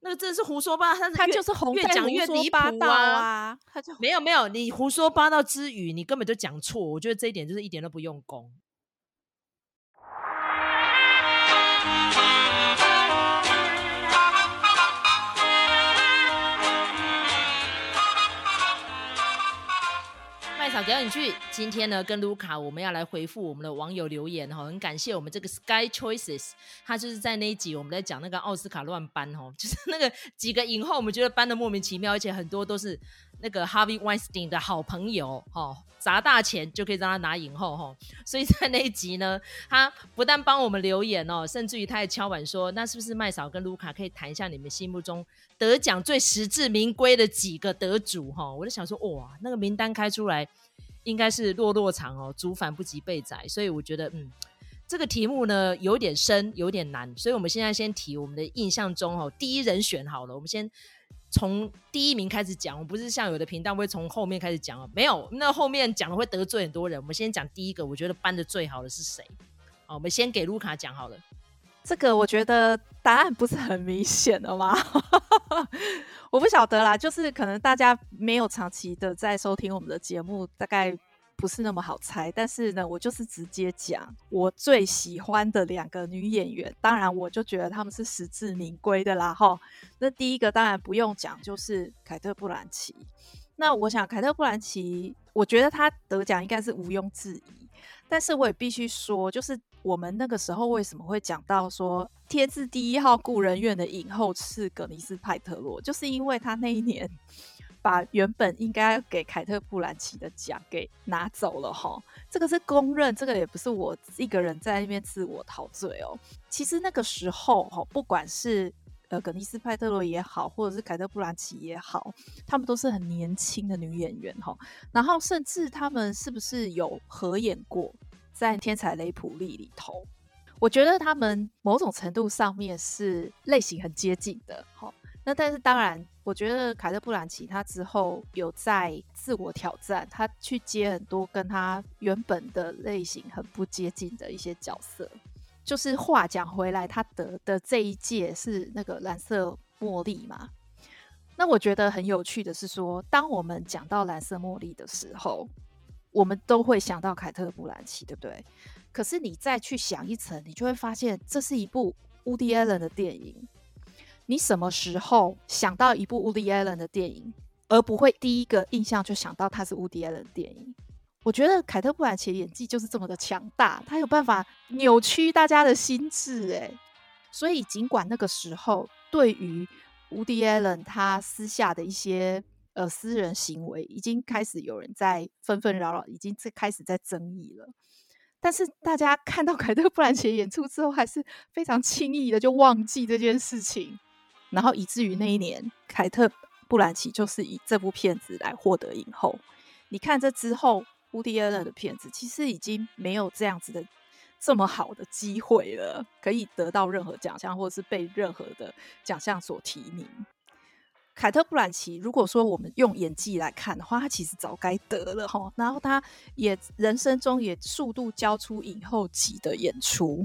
那个真的是胡说八道，他他就是红越讲越离谱啊！他就没有没有，你胡说八道之余，你根本就讲错。我觉得这一点就是一点都不用功。好，给你去。今天呢，跟卢卡，我们要来回复我们的网友留言哈。很感谢我们这个 Sky Choices，他就是在那一集我们在讲那个奥斯卡乱颁哈，就是那个几个影后，我们觉得颁的莫名其妙，而且很多都是那个 Harvey Weinstein 的好朋友哈，砸大钱就可以让他拿影后哈。所以在那一集呢，他不但帮我们留言哦，甚至于他还敲碗说，那是不是麦嫂跟卢卡可以谈一下你们心目中得奖最实至名归的几个得主哈？我就想说，哇，那个名单开出来。应该是落落长哦，族繁不及被宰，所以我觉得，嗯，这个题目呢有点深，有点难，所以我们现在先提我们的印象中哦，第一人选好了，我们先从第一名开始讲，我不是像有的频道会从后面开始讲哦，没有，那后面讲了会得罪很多人，我们先讲第一个，我觉得搬的最好的是谁？好，我们先给卢卡讲好了。这个我觉得答案不是很明显的吗？我不晓得啦，就是可能大家没有长期的在收听我们的节目，大概不是那么好猜。但是呢，我就是直接讲我最喜欢的两个女演员，当然我就觉得她们是实至名归的啦。哈，那第一个当然不用讲，就是凯特·布兰奇。那我想凯特·布兰奇，我觉得她得奖应该是毋庸置疑。但是我也必须说，就是。我们那个时候为什么会讲到说天字第一号故人院的影后是葛尼斯派特罗，就是因为他那一年把原本应该给凯特布兰奇的奖给拿走了哈，这个是公认，这个也不是我一个人在那边自我陶醉哦。其实那个时候哈，不管是呃葛尼斯派特罗也好，或者是凯特布兰奇也好，他们都是很年轻的女演员哈，然后甚至他们是不是有合演过？在天才雷普利里头，我觉得他们某种程度上面是类型很接近的。好，那但是当然，我觉得凯特·布兰奇他之后有在自我挑战，他去接很多跟他原本的类型很不接近的一些角色。就是话讲回来，他得的这一届是那个蓝色茉莉嘛？那我觉得很有趣的是说，当我们讲到蓝色茉莉的时候。我们都会想到凯特·布兰奇，对不对？可是你再去想一层，你就会发现这是一部乌迪·艾伦的电影。你什么时候想到一部伍迪·艾伦的电影，而不会第一个印象就想到他是伍迪·艾伦的电影？我觉得凯特·布兰奇的演技就是这么的强大，他有办法扭曲大家的心智。诶，所以尽管那个时候对于伍迪·艾伦他私下的一些。呃，私人行为已经开始有人在纷纷扰扰，已经在开始在争议了。但是大家看到凯特·布兰奇演出之后，还是非常轻易的就忘记这件事情，然后以至于那一年，凯特·布兰奇就是以这部片子来获得影后。你看这之后，伍迪·艾伦的片子其实已经没有这样子的这么好的机会了，可以得到任何奖项，或者是被任何的奖项所提名。凯特·布兰奇，如果说我们用演技来看的话，他其实早该得了哈。然后他也人生中也数度交出影后级的演出，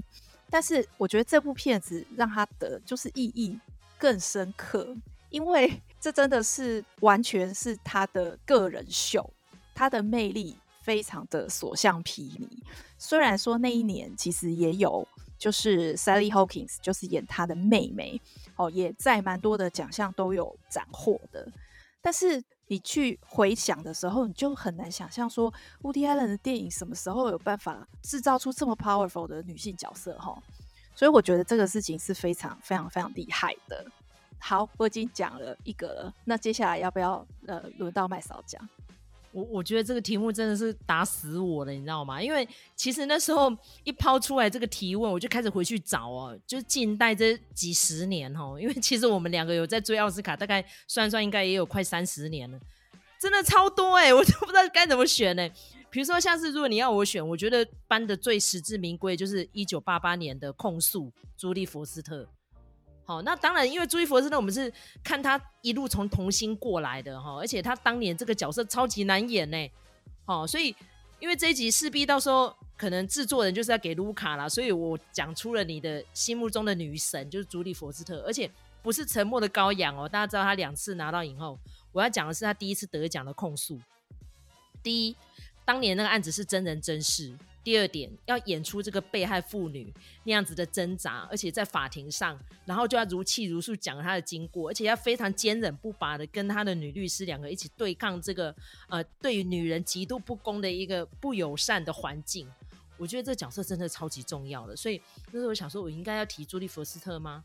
但是我觉得这部片子让他得就是意义更深刻，因为 这真的是完全是他的个人秀，他的魅力非常的所向披靡。虽然说那一年其实也有。就是 Sally Hawkins，就是演她的妹妹，哦，也在蛮多的奖项都有斩获的。但是你去回想的时候，你就很难想象说，Woody Allen 的电影什么时候有办法制造出这么 powerful 的女性角色？哈，所以我觉得这个事情是非常非常非常厉害的。好，我已经讲了一个了，那接下来要不要呃轮到麦嫂讲？我我觉得这个题目真的是打死我了，你知道吗？因为其实那时候一抛出来这个提问，我就开始回去找哦，就是近代这几十年哦，因为其实我们两个有在追奥斯卡，大概算算应该也有快三十年了，真的超多哎，我都不知道该怎么选呢。比如说像是如果你要我选，我觉得颁的最实至名归就是一九八八年的《控诉》，朱莉佛斯特。好，那当然，因为朱莉·佛斯特，我们是看他一路从童星过来的哈，而且他当年这个角色超级难演呢，好，所以因为这一集势必到时候可能制作人就是要给卢卡啦，所以我讲出了你的心目中的女神就是朱莉·佛斯特，而且不是沉默的羔羊哦，大家知道他两次拿到影后，我要讲的是他第一次得奖的控诉。第一，当年那个案子是真人真事。第二点，要演出这个被害妇女那样子的挣扎，而且在法庭上，然后就要如泣如诉讲她的经过，而且要非常坚忍不拔的跟她的女律师两个一起对抗这个呃对于女人极度不公的一个不友善的环境。我觉得这角色真的超级重要的，所以那时候我想说，我应该要提朱莉佛斯特吗？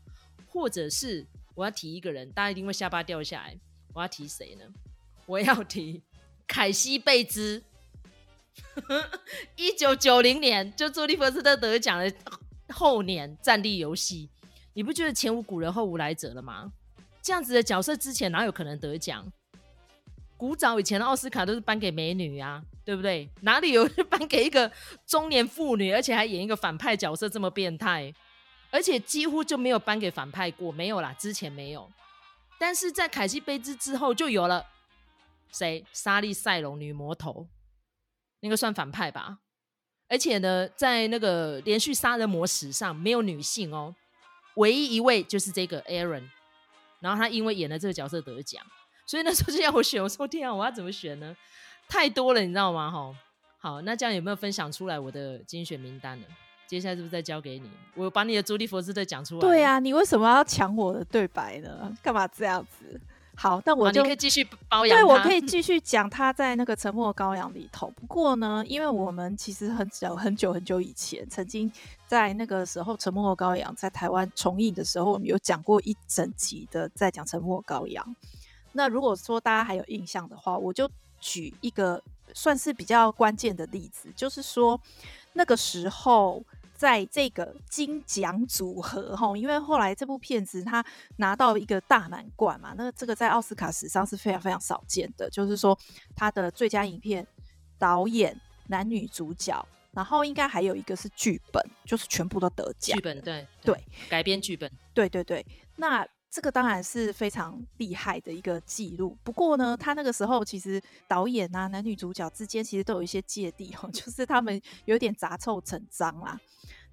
或者是我要提一个人，大家一定会下巴掉下来。我要提谁呢？我要提凯西贝兹。一九九零年，就朱利弗斯特得奖的后年，《战地游戏》，你不觉得前无古人后无来者了吗？这样子的角色之前哪有可能得奖？古早以前的奥斯卡都是颁给美女啊，对不对？哪里有颁给一个中年妇女，而且还演一个反派角色这么变态？而且几乎就没有颁给反派过，没有啦，之前没有。但是在凯西贝兹之后就有了，谁？莎莉赛隆女魔头。那个算反派吧，而且呢，在那个连续杀人魔史上没有女性哦，唯一一位就是这个 Aaron，然后他因为演了这个角色得奖，所以那时候就要我选，我说天啊，我要怎么选呢？太多了，你知道吗？哈，好，那这样有没有分享出来我的精选名单呢？接下来是不是再交给你？我把你的朱莉佛斯特讲出来。对啊，你为什么要抢我的对白呢？干嘛这样子？好，那我就、可以继续包养。对，我可以继 续讲他在那个《沉默羔羊》里头。不过呢，因为我们其实很久很久很久以前，曾经在那个时候《沉默羔羊》在台湾重映的时候，我们有讲过一整集的在讲《沉默羔羊》。那如果说大家还有印象的话，我就举一个算是比较关键的例子，就是说那个时候。在这个金奖组合哈，因为后来这部片子他拿到一个大满贯嘛，那这个在奥斯卡史上是非常非常少见的，就是说他的最佳影片、导演、男女主角，然后应该还有一个是剧本，就是全部都得奖。剧本对对，对改编剧本，对对对，那。这个当然是非常厉害的一个记录。不过呢，他那个时候其实导演啊、男女主角之间其实都有一些芥蒂哦，就是他们有点杂臭成章啦。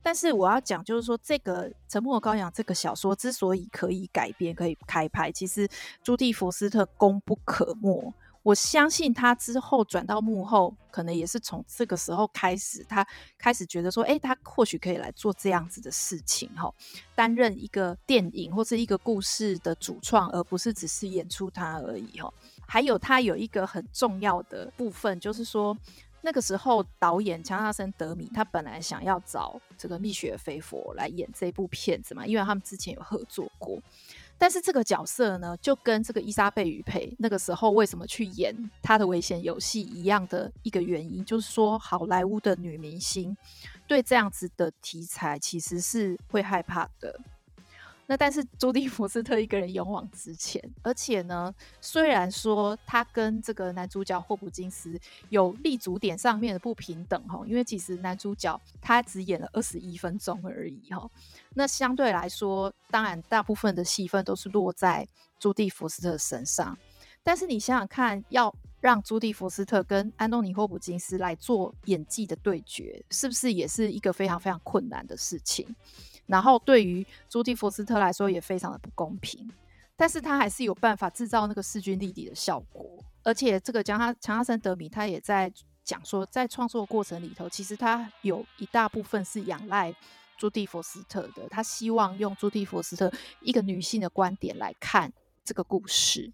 但是我要讲，就是说这个《沉默的羔羊》这个小说之所以可以改编、可以开拍，其实朱蒂福斯特功不可没。我相信他之后转到幕后，可能也是从这个时候开始，他开始觉得说，哎，他或许可以来做这样子的事情，哈，担任一个电影或是一个故事的主创，而不是只是演出他而已，哈。还有他有一个很重要的部分，就是说那个时候导演强纳森·德米，他本来想要找这个蜜雪儿·菲佛来演这部片子嘛，因为他们之前有合作过。但是这个角色呢，就跟这个伊莎贝·于佩那个时候为什么去演她的危险游戏一样的一个原因，就是说好莱坞的女明星对这样子的题材其实是会害怕的。那但是朱蒂佛斯特一个人勇往直前，而且呢，虽然说他跟这个男主角霍普金斯有立足点上面的不平等哈，因为其实男主角他只演了二十一分钟而已哈。那相对来说，当然大部分的戏份都是落在朱蒂佛斯特身上。但是你想想看，要让朱蒂佛斯特跟安东尼霍普金斯来做演技的对决，是不是也是一个非常非常困难的事情？然后对于朱蒂佛斯特来说也非常的不公平，但是他还是有办法制造那个势均力敌的效果。而且这个讲他强纳森德米，他也在讲说，在创作过程里头，其实他有一大部分是仰赖朱蒂佛斯特的。他希望用朱蒂佛斯特一个女性的观点来看这个故事。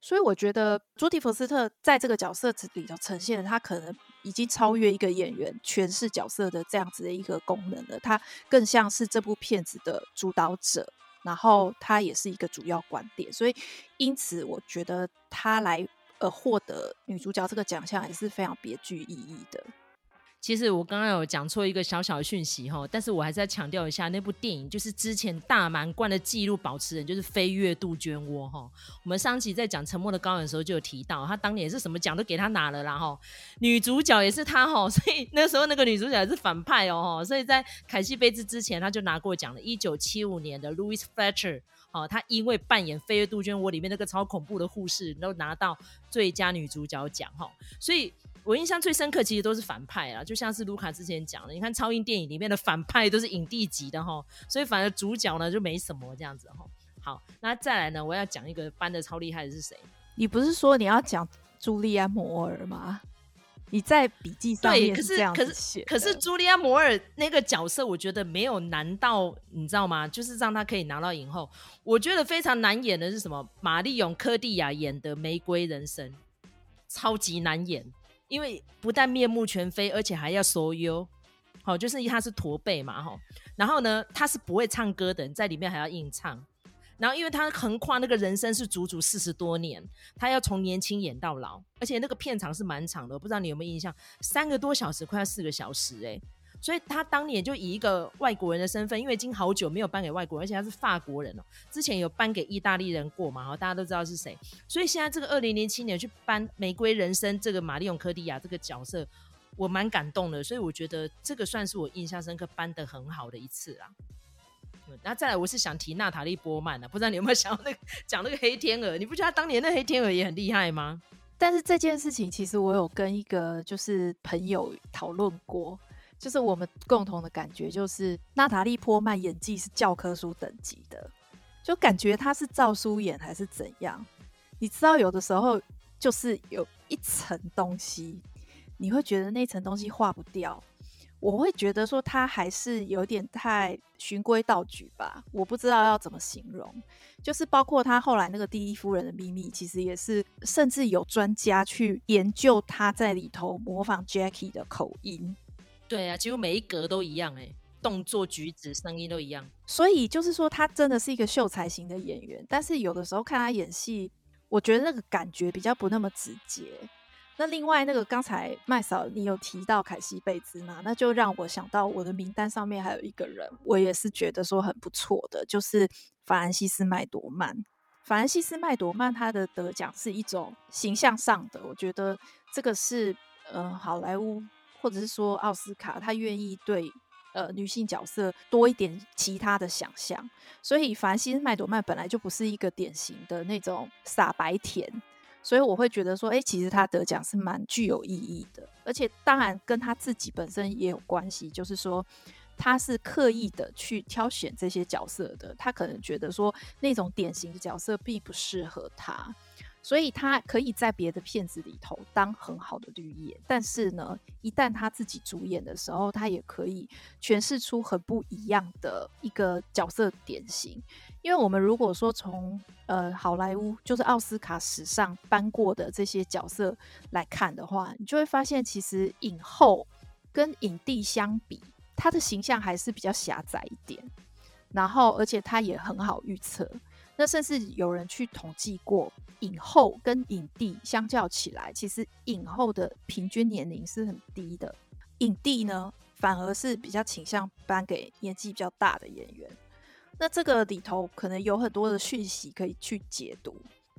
所以我觉得朱迪福斯特在这个角色里头呈现，他可能已经超越一个演员诠释角色的这样子的一个功能了。他更像是这部片子的主导者，然后他也是一个主要观点。所以因此，我觉得他来呃获得女主角这个奖项也是非常别具意义的。其实我刚刚有讲错一个小小的讯息哈，但是我还是要强调一下，那部电影就是之前大满贯的纪录保持人，就是飞跃杜鹃窝哈。我们上期在讲《沉默的羔羊》的时候就有提到，他当年也是什么奖都给他拿了啦哈，女主角也是他哈，所以那时候那个女主角也是反派哦哈，所以在凯西贝兹之前他就拿过奖了。一九七五年的 Louis Fletcher，哦，她因为扮演《飞跃杜鹃窝》里面那个超恐怖的护士，都拿到最佳女主角奖哈，所以。我印象最深刻，其实都是反派啊，就像是卢卡之前讲的，你看超英电影里面的反派都是影帝级的哈，所以反而主角呢就没什么这样子哈。好，那再来呢，我要讲一个搬的超厉害的是谁？你不是说你要讲朱莉安·摩尔吗？你在笔记上面是这样写。可是可是茱莉安·摩尔那个角色，我觉得没有难到，你知道吗？就是让他可以拿到影后。我觉得非常难演的是什么？玛丽永·科蒂亚演的《玫瑰人生》，超级难演，因为不但面目全非，而且还要收腰。好，就是他是驼背嘛，哈。然后呢，他是不会唱歌的人，在里面还要硬唱。然后，因为他横跨那个人生是足足四十多年，他要从年轻演到老，而且那个片场是蛮长的，我不知道你有没有印象，三个多小时，快要四个小时，哎，所以他当年就以一个外国人的身份，因为已经好久没有颁给外国人，而且他是法国人哦，之前有颁给意大利人过嘛，哈，大家都知道是谁，所以现在这个二零零七年去颁《玫瑰人生》这个玛丽永科蒂亚这个角色，我蛮感动的，所以我觉得这个算是我印象深刻颁得很好的一次啦。那再来，我是想提娜塔莉波曼的，不知道你有没有 想到那个讲那个黑天鹅？你不觉得他当年那黑天鹅也很厉害吗？但是这件事情其实我有跟一个就是朋友讨论过，就是我们共同的感觉就是娜塔莉波曼演技是教科书等级的，就感觉她是照书演还是怎样？你知道有的时候就是有一层东西，你会觉得那层东西化不掉。我会觉得说他还是有点太循规蹈矩吧，我不知道要怎么形容。就是包括他后来那个第一夫人的秘密，其实也是，甚至有专家去研究他在里头模仿 Jackie 的口音。对啊，几乎每一格都一样，哎，动作举止声音都一样。所以就是说，他真的是一个秀才型的演员，但是有的时候看他演戏，我觉得那个感觉比较不那么直接。那另外那个刚才麦嫂你有提到凯西贝兹嘛？那就让我想到我的名单上面还有一个人，我也是觉得说很不错的，就是法兰西斯麦朵曼。法兰西斯麦朵曼他的得奖是一种形象上的，我觉得这个是呃好莱坞或者是说奥斯卡，他愿意对呃女性角色多一点其他的想象。所以凡西麦朵曼本来就不是一个典型的那种傻白甜。所以我会觉得说，哎，其实他得奖是蛮具有意义的，而且当然跟他自己本身也有关系，就是说他是刻意的去挑选这些角色的，他可能觉得说那种典型的角色并不适合他。所以他可以在别的片子里头当很好的绿叶，但是呢，一旦他自己主演的时候，他也可以诠释出很不一样的一个角色典型。因为我们如果说从呃好莱坞就是奥斯卡史上颁过的这些角色来看的话，你就会发现，其实影后跟影帝相比，他的形象还是比较狭窄一点，然后而且他也很好预测。那甚至有人去统计过，影后跟影帝相较起来，其实影后的平均年龄是很低的，影帝呢反而是比较倾向颁给年纪比较大的演员。那这个里头可能有很多的讯息可以去解读，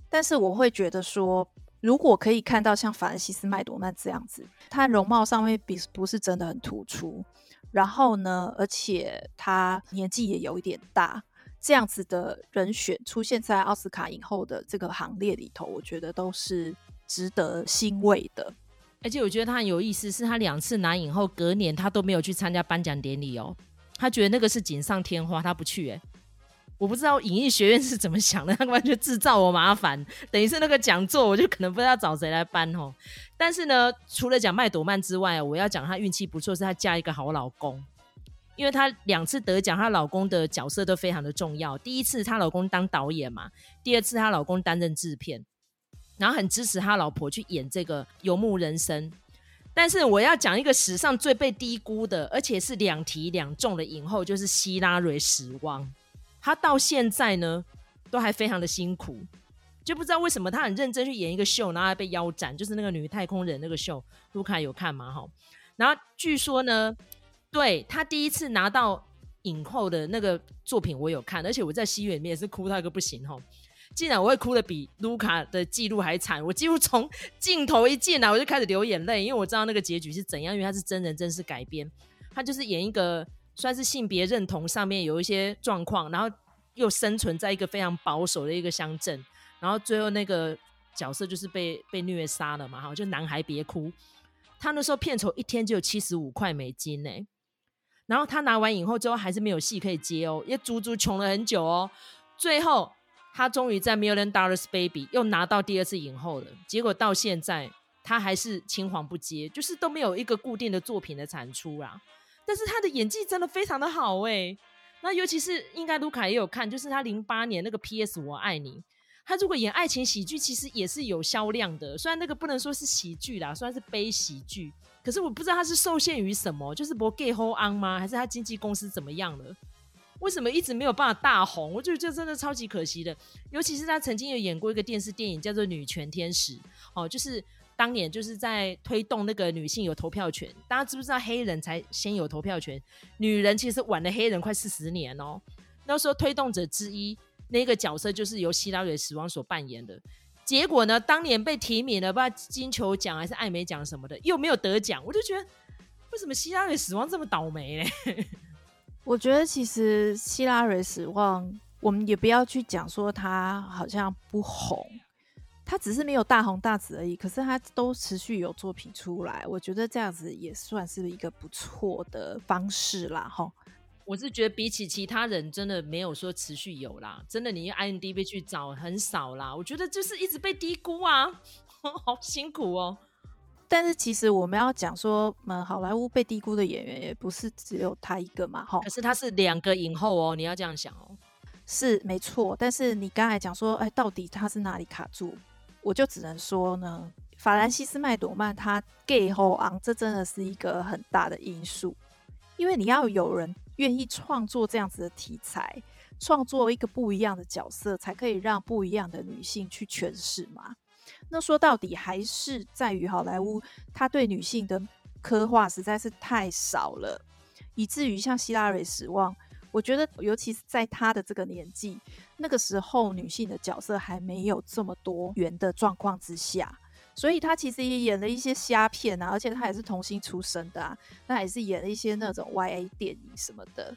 但是我会觉得说，如果可以看到像法兰西斯麦朵曼这样子，她容貌上面比不是真的很突出，然后呢，而且她年纪也有一点大。这样子的人选出现在奥斯卡影后的这个行列里头，我觉得都是值得欣慰的。而且我觉得他很有意思，是他两次拿影后，隔年他都没有去参加颁奖典礼哦。他觉得那个是锦上添花，他不去。哎，我不知道影艺学院是怎么想的，他完全制造我麻烦。等于是那个讲座，我就可能不知道找谁来搬哦。但是呢，除了讲麦朵曼之外，我要讲她运气不错，是她嫁一个好老公。因为她两次得奖，她老公的角色都非常的重要。第一次她老公当导演嘛，第二次她老公担任制片，然后很支持她老婆去演这个《游牧人生》。但是我要讲一个史上最被低估的，而且是两提两中的影后，就是希拉蕊史旺。她到现在呢，都还非常的辛苦，就不知道为什么她很认真去演一个秀，然后还被腰斩，就是那个女太空人那个秀，卢卡有看吗？哈，然后据说呢。对，他第一次拿到影后的那个作品，我有看，而且我在戏院里面也是哭到一个不行吼。竟然我会哭得比卢卡的记录还惨，我几乎从镜头一进来我就开始流眼泪，因为我知道那个结局是怎样，因为他是真人真事改编，他就是演一个算是性别认同上面有一些状况，然后又生存在一个非常保守的一个乡镇，然后最后那个角色就是被被虐杀了嘛，哈，就男孩别哭，他那时候片酬一天就有七十五块美金呢。然后他拿完影后之后还是没有戏可以接哦，因为足足穷了很久哦，最后他终于在《Million Dollars Baby》又拿到第二次影后了。结果到现在他还是青黄不接，就是都没有一个固定的作品的产出啦。但是他的演技真的非常的好哎、那尤其是应该卢卡也有看，就是他零八年那个《P.S. 我爱你》，他如果演爱情喜剧，其实也是有销量的。虽然那个不能说是喜剧啦，虽然是悲喜剧，可是我不知道他是受限于什么，就是不 gay hold on 吗？还是他经纪公司怎么样了？为什么一直没有办法大红？我觉得这真的超级可惜的。尤其是他曾经有演过一个电视电影，叫做《女权天使》哦，就是。当年就是在推动那个女性有投票权，大家知不知道黑人才先有投票权？女人其实晚了黑人快四十年哦。那时候推动者之一那个角色就是由希拉蕊死亡所扮演的。结果呢，当年被提名了，不知道金球奖还是艾美奖什么的，又没有得奖。我就觉得，为什么希拉蕊死亡这么倒霉呢？我觉得其实希拉蕊死亡，我们也不要去讲说他好像不红。他只是没有大红大紫而已，可是他都持续有作品出来，我觉得这样子也算是一个不错的方式啦，哈。我是觉得比起其他人，真的没有说持续有啦，真的你用 IMDB 去找很少啦。我觉得就是一直被低估啊，好辛苦哦。但是其实我们要讲说，嗯，好莱坞被低估的演员也不是只有他一个嘛，哈。可是他是两个影后哦，你要这样想哦。是没错，但是你刚才讲说，哎，到底他是哪里卡住？我就只能说呢，法兰西斯麦朵曼他 gay 后昂，这真的是一个很大的因素，因为你要有人愿意创作这样子的题材，创作一个不一样的角色，才可以让不一样的女性去诠释嘛。那说到底还是在于好莱坞，他对女性的刻画实在是太少了，以至于像希拉蕊死亡。我觉得，尤其是在她的这个年纪，那个时候女性的角色还没有这么多元的状况之下，所以她其实也演了一些虾片啊，而且她也是童星出身的啊，那也是演了一些那种 YA 电影什么的，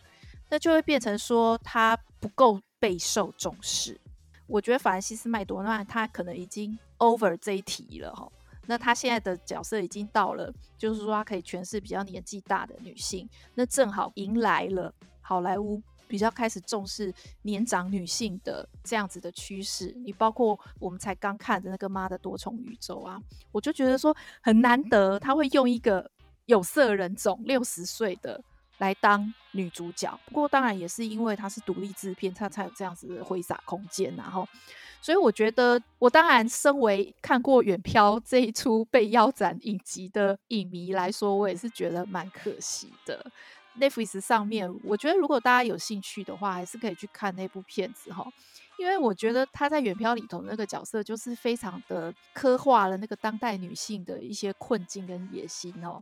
那就会变成说她不够备受重视。我觉得法兰西斯麦朵曼她可能已经 over 这一题了哈，那她现在的角色已经到了，就是说她可以诠释比较年纪大的女性，那正好迎来了。好莱坞比较开始重视年长女性的这样子的趋势，你包括我们才刚看的那个《妈的多重宇宙》啊，我就觉得说很难得他会用一个有色人种六十岁的来当女主角。不过当然也是因为她是独立制片，她才有这样子的挥洒空间。然后，所以我觉得我当然身为看过《远飘》这一出被腰斩影集的影迷来说，我也是觉得蛮可惜的。Netflix 上面，我觉得如果大家有兴趣的话，还是可以去看那部片子哈，因为我觉得他在《远漂》里头那个角色，就是非常的刻画了那个当代女性的一些困境跟野心哦，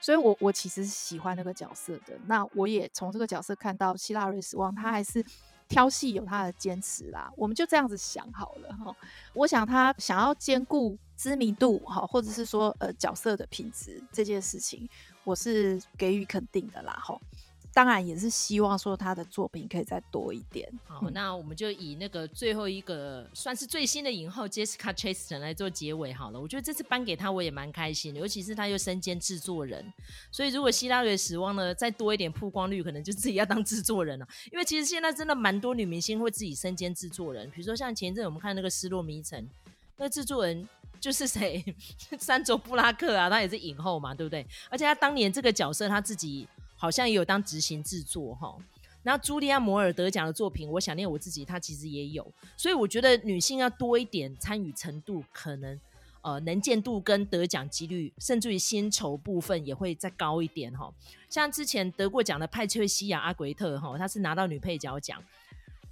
所以我我其实是喜欢那个角色的。那我也从这个角色看到希拉蕊死亡，他还是挑戏有他的坚持啦。我们就这样子想好了哈，我想他想要兼顾知名度哈，或者是说呃角色的品质这件事情。我是给予肯定的啦，吼，当然也是希望说他的作品可以再多一点。好，嗯、那我们就以那个最后一个算是最新的影后 Jessica Chastain 来做结尾好了。我觉得这次颁给他我也蛮开心的，尤其是他又身兼制作人，所以如果希拉蕊死亡呢再多一点曝光率，可能就自己要当制作人了。因为其实现在真的蛮多女明星会自己身兼制作人，比如说像前一阵我们看那个《失落迷城》，那制作人。就是谁，山卓布拉克啊，他也是影后嘛，对不对？而且他当年这个角色，他自己好像也有当执行制作哈。然后茱莉亚摩尔得奖的作品，我想念我自己，她其实也有。所以我觉得女性要多一点参与程度，可能呃能见度跟得奖几率，甚至于薪酬部分也会再高一点哈。像之前得过奖的派翠西亚阿奎特哈，她是拿到女配角奖，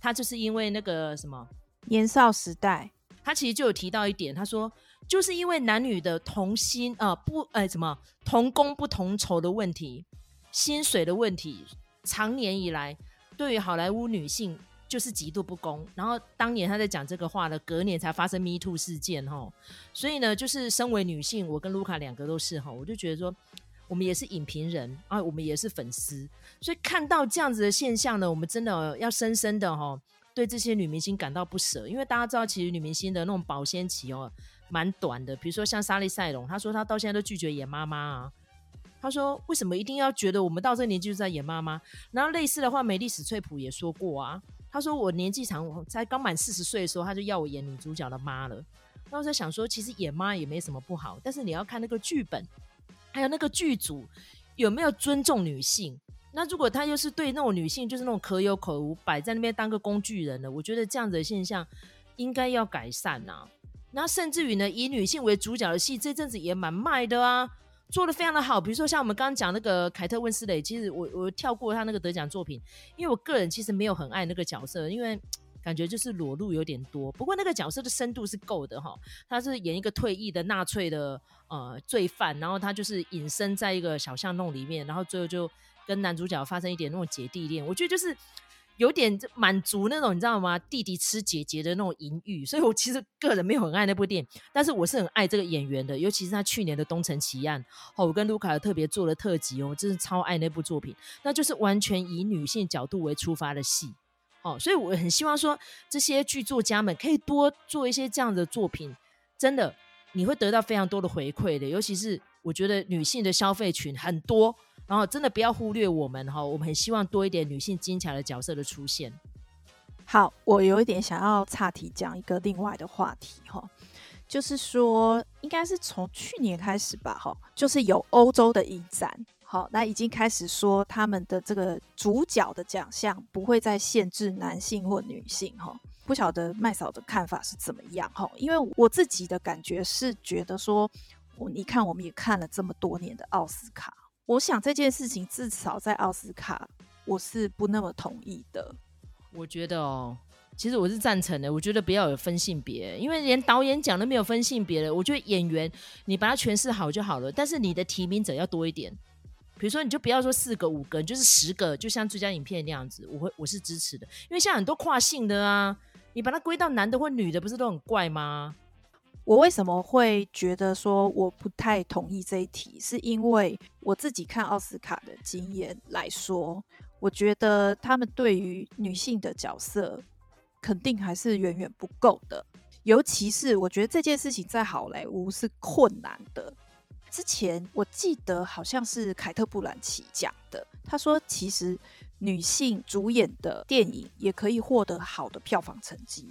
她就是因为那个什么年少时代，她其实就有提到一点，她说。就是因为男女的同薪呃不呃什么同工不同酬的问题，薪水的问题，长年以来对于好莱坞女性就是极度不公。然后当年他在讲这个话的隔年才发生 Me Too 事件哈，所以呢，就是身为女性，我跟卢卡两个都是哈，我就觉得说我们也是影评人啊，我们也是粉丝，所以看到这样子的现象呢，我们真的要深深的哈对这些女明星感到不舍，因为大家知道其实女明星的那种保鲜期哦。蛮短的，比如说像莎莉赛隆，她说她到现在都拒绝演妈妈啊。她说为什么一定要觉得我们到这个年纪就在演妈妈？然后类似的话，梅丽史翠普也说过啊。她说我年纪长，我才刚满四十岁的时候，她就要我演女主角的妈了。那我在想说，其实演妈也没什么不好，但是你要看那个剧本，还有那个剧组有没有尊重女性。那如果他又是对那种女性就是那种可有可无，摆在那边当个工具人的，我觉得这样子的现象应该要改善呐、啊。那甚至于呢，以女性为主角的戏，这阵子也蛮卖的啊。做的非常的好，比如说像我们刚刚讲那个凯特温斯蕾，其实我我跳过他那个得奖作品，因为我个人其实没有很爱那个角色，因为 感觉就是裸露有点多。不过那个角色的深度是够的哈，他是演一个退役的纳粹的呃罪犯，然后他就是隐身在一个小巷弄里面，然后最后就跟男主角发生一点那种姐弟恋，我觉得就是。有点满足那种你知道吗？弟弟吃姐姐的那种淫欲，所以我其实个人没有很爱那部电影，但是我是很爱这个演员的，尤其是他去年的《东城奇案》哦，我跟卢卡特别做了特辑哦，真是超爱那部作品，那就是完全以女性角度为出发的戏哦，所以我很希望说这些剧作家们可以多做一些这样的作品，真的你会得到非常多的回馈的，尤其是我觉得女性的消费群很多。然后真的不要忽略我们哈，我们很希望多一点女性精彩的角色的出现。好，我有一点想要岔题讲一个另外的话题哈，就是说应该是从去年开始吧哈，就是有欧洲的影展，好，那已经开始说他们的这个主角的奖项不会再限制男性或女性哈，不晓得麦嫂的看法是怎么样哈？因为我自己的感觉是觉得说我，你看我们也看了这么多年的奥斯卡。我想这件事情至少在奥斯卡，我是不那么同意的。我觉得哦，其实我是赞成的。我觉得不要有分性别，因为连导演奖都没有分性别的。我觉得演员你把它诠释好就好了，但是你的提名者要多一点。比如说，你就不要说四个、五个，就是十个，就像最佳影片那样子，我会我是支持的。因为像很多跨性的啊，你把它归到男的或女的，不是都很怪吗？我为什么会觉得说我不太同意这一题？是因为我自己看奥斯卡的经验来说，我觉得他们对于女性的角色肯定还是远远不够的。尤其是我觉得这件事情在好莱坞是困难的。之前我记得好像是凯特·布兰奇讲的，他说其实女性主演的电影也可以获得好的票房成绩，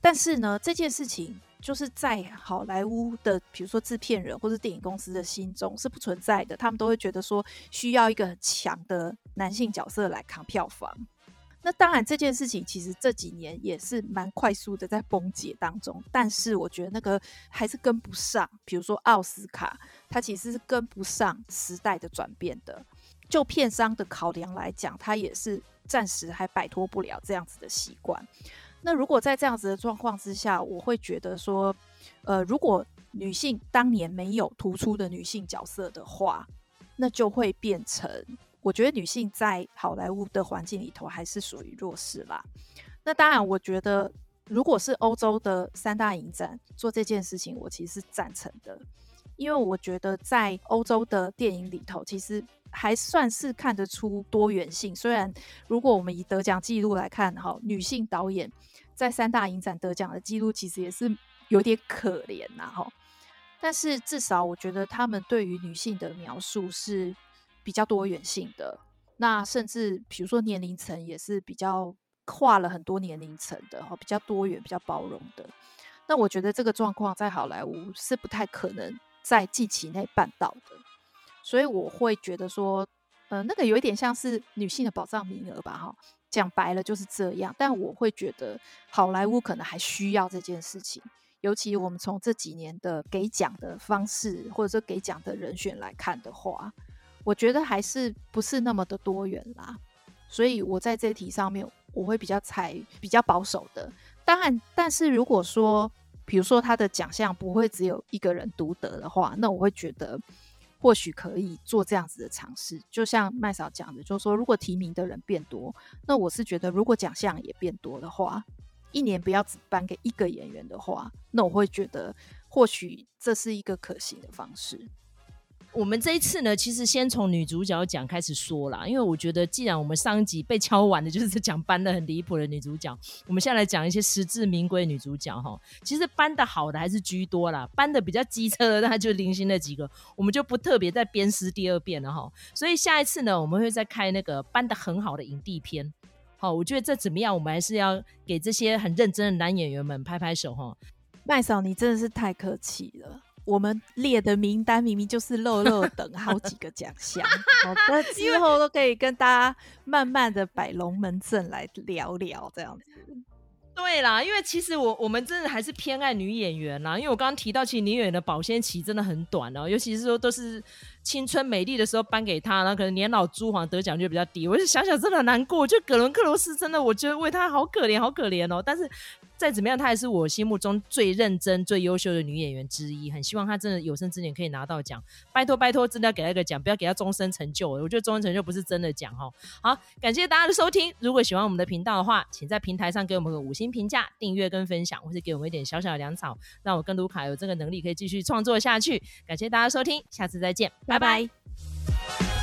但是呢，这件事情。就是在好莱坞的，比如说制片人或者电影公司的心中是不存在的，他们都会觉得说需要一个很强的男性角色来扛票房。那当然这件事情其实这几年也是蛮快速的在崩解当中，但是我觉得那个还是跟不上。比如说奥斯卡，它其实是跟不上时代的转变的。就片商的考量来讲，它也是暂时还摆脱不了这样子的习惯。那如果在这样子的状况之下，我会觉得说，呃，如果女性当年没有突出的女性角色的话，那就会变成，我觉得女性在好莱坞的环境里头还是属于弱势啦。那当然，我觉得如果是欧洲的三大影展做这件事情，我其实是赞成的，因为我觉得在欧洲的电影里头，其实。还算是看得出多元性，虽然如果我们以得奖记录来看，哈，女性导演在三大影展得奖的记录其实也是有点可怜呐，哈。但是至少我觉得他们对于女性的描述是比较多元性的，那甚至比如说年龄层也是比较跨了很多年龄层的，哈，比较多元、比较包容的。那我觉得这个状况在好莱坞是不太可能在近期内办到的。所以我会觉得说，呃，那个有一点像是女性的保障名额吧，哈，讲白了就是这样。但我会觉得好莱坞可能还需要这件事情，尤其我们从这几年的给奖的方式，或者说给奖的人选来看的话，我觉得还是不是那么的多元啦。所以我在这题上面，我会比较采比较保守的。当然，但是如果说，比如说他的奖项不会只有一个人独得的话，那我会觉得。或许可以做这样子的尝试，就像麦嫂讲的，就是说，如果提名的人变多，那我是觉得，如果奖项也变多的话，一年不要只颁给一个演员的话，那我会觉得，或许这是一个可行的方式。我们这一次呢，其实先从女主角讲开始说啦，因为我觉得既然我们上一集被敲完的 就是讲搬的很离谱的女主角，我们现在来讲一些实至名归女主角哈。其实搬的好的还是居多啦，搬的比较机车的，那就零星那几个，我们就不特别再鞭尸第二遍了哈。所以下一次呢，我们会再开那个搬的很好的影帝篇。好，我觉得这怎么样，我们还是要给这些很认真的男演员们拍拍手哈。麦嫂，你真的是太客气了。我们列的名单明明就是漏漏等好几个奖项，好的，之后都可以跟大家慢慢的摆龙门阵来聊聊这样子。对啦，因为其实我我们真的还是偏爱女演员啦，因为我刚刚提到，其实女演员的保鲜期真的很短哦，尤其是说都是青春美丽的时候颁给她，然后可能年老珠黄得奖就比较低，我就想想真的难过，就葛伦克罗斯真的，我觉得为她好可怜，好可怜哦，但是。再怎么样，她也是我心目中最认真、最优秀的女演员之一。很希望她真的有生之年可以拿到奖，拜托拜托，真的要给她一个奖，不要给她终身成就。我觉得终身成就不是真的奖哈。好，感谢大家的收听。如果喜欢我们的频道的话，请在平台上给我们个五星评价、订阅跟分享，或是给我们一点小小的粮草，让我跟卢卡有这个能力可以继续创作下去。感谢大家收听，下次再见，拜。Bye bye.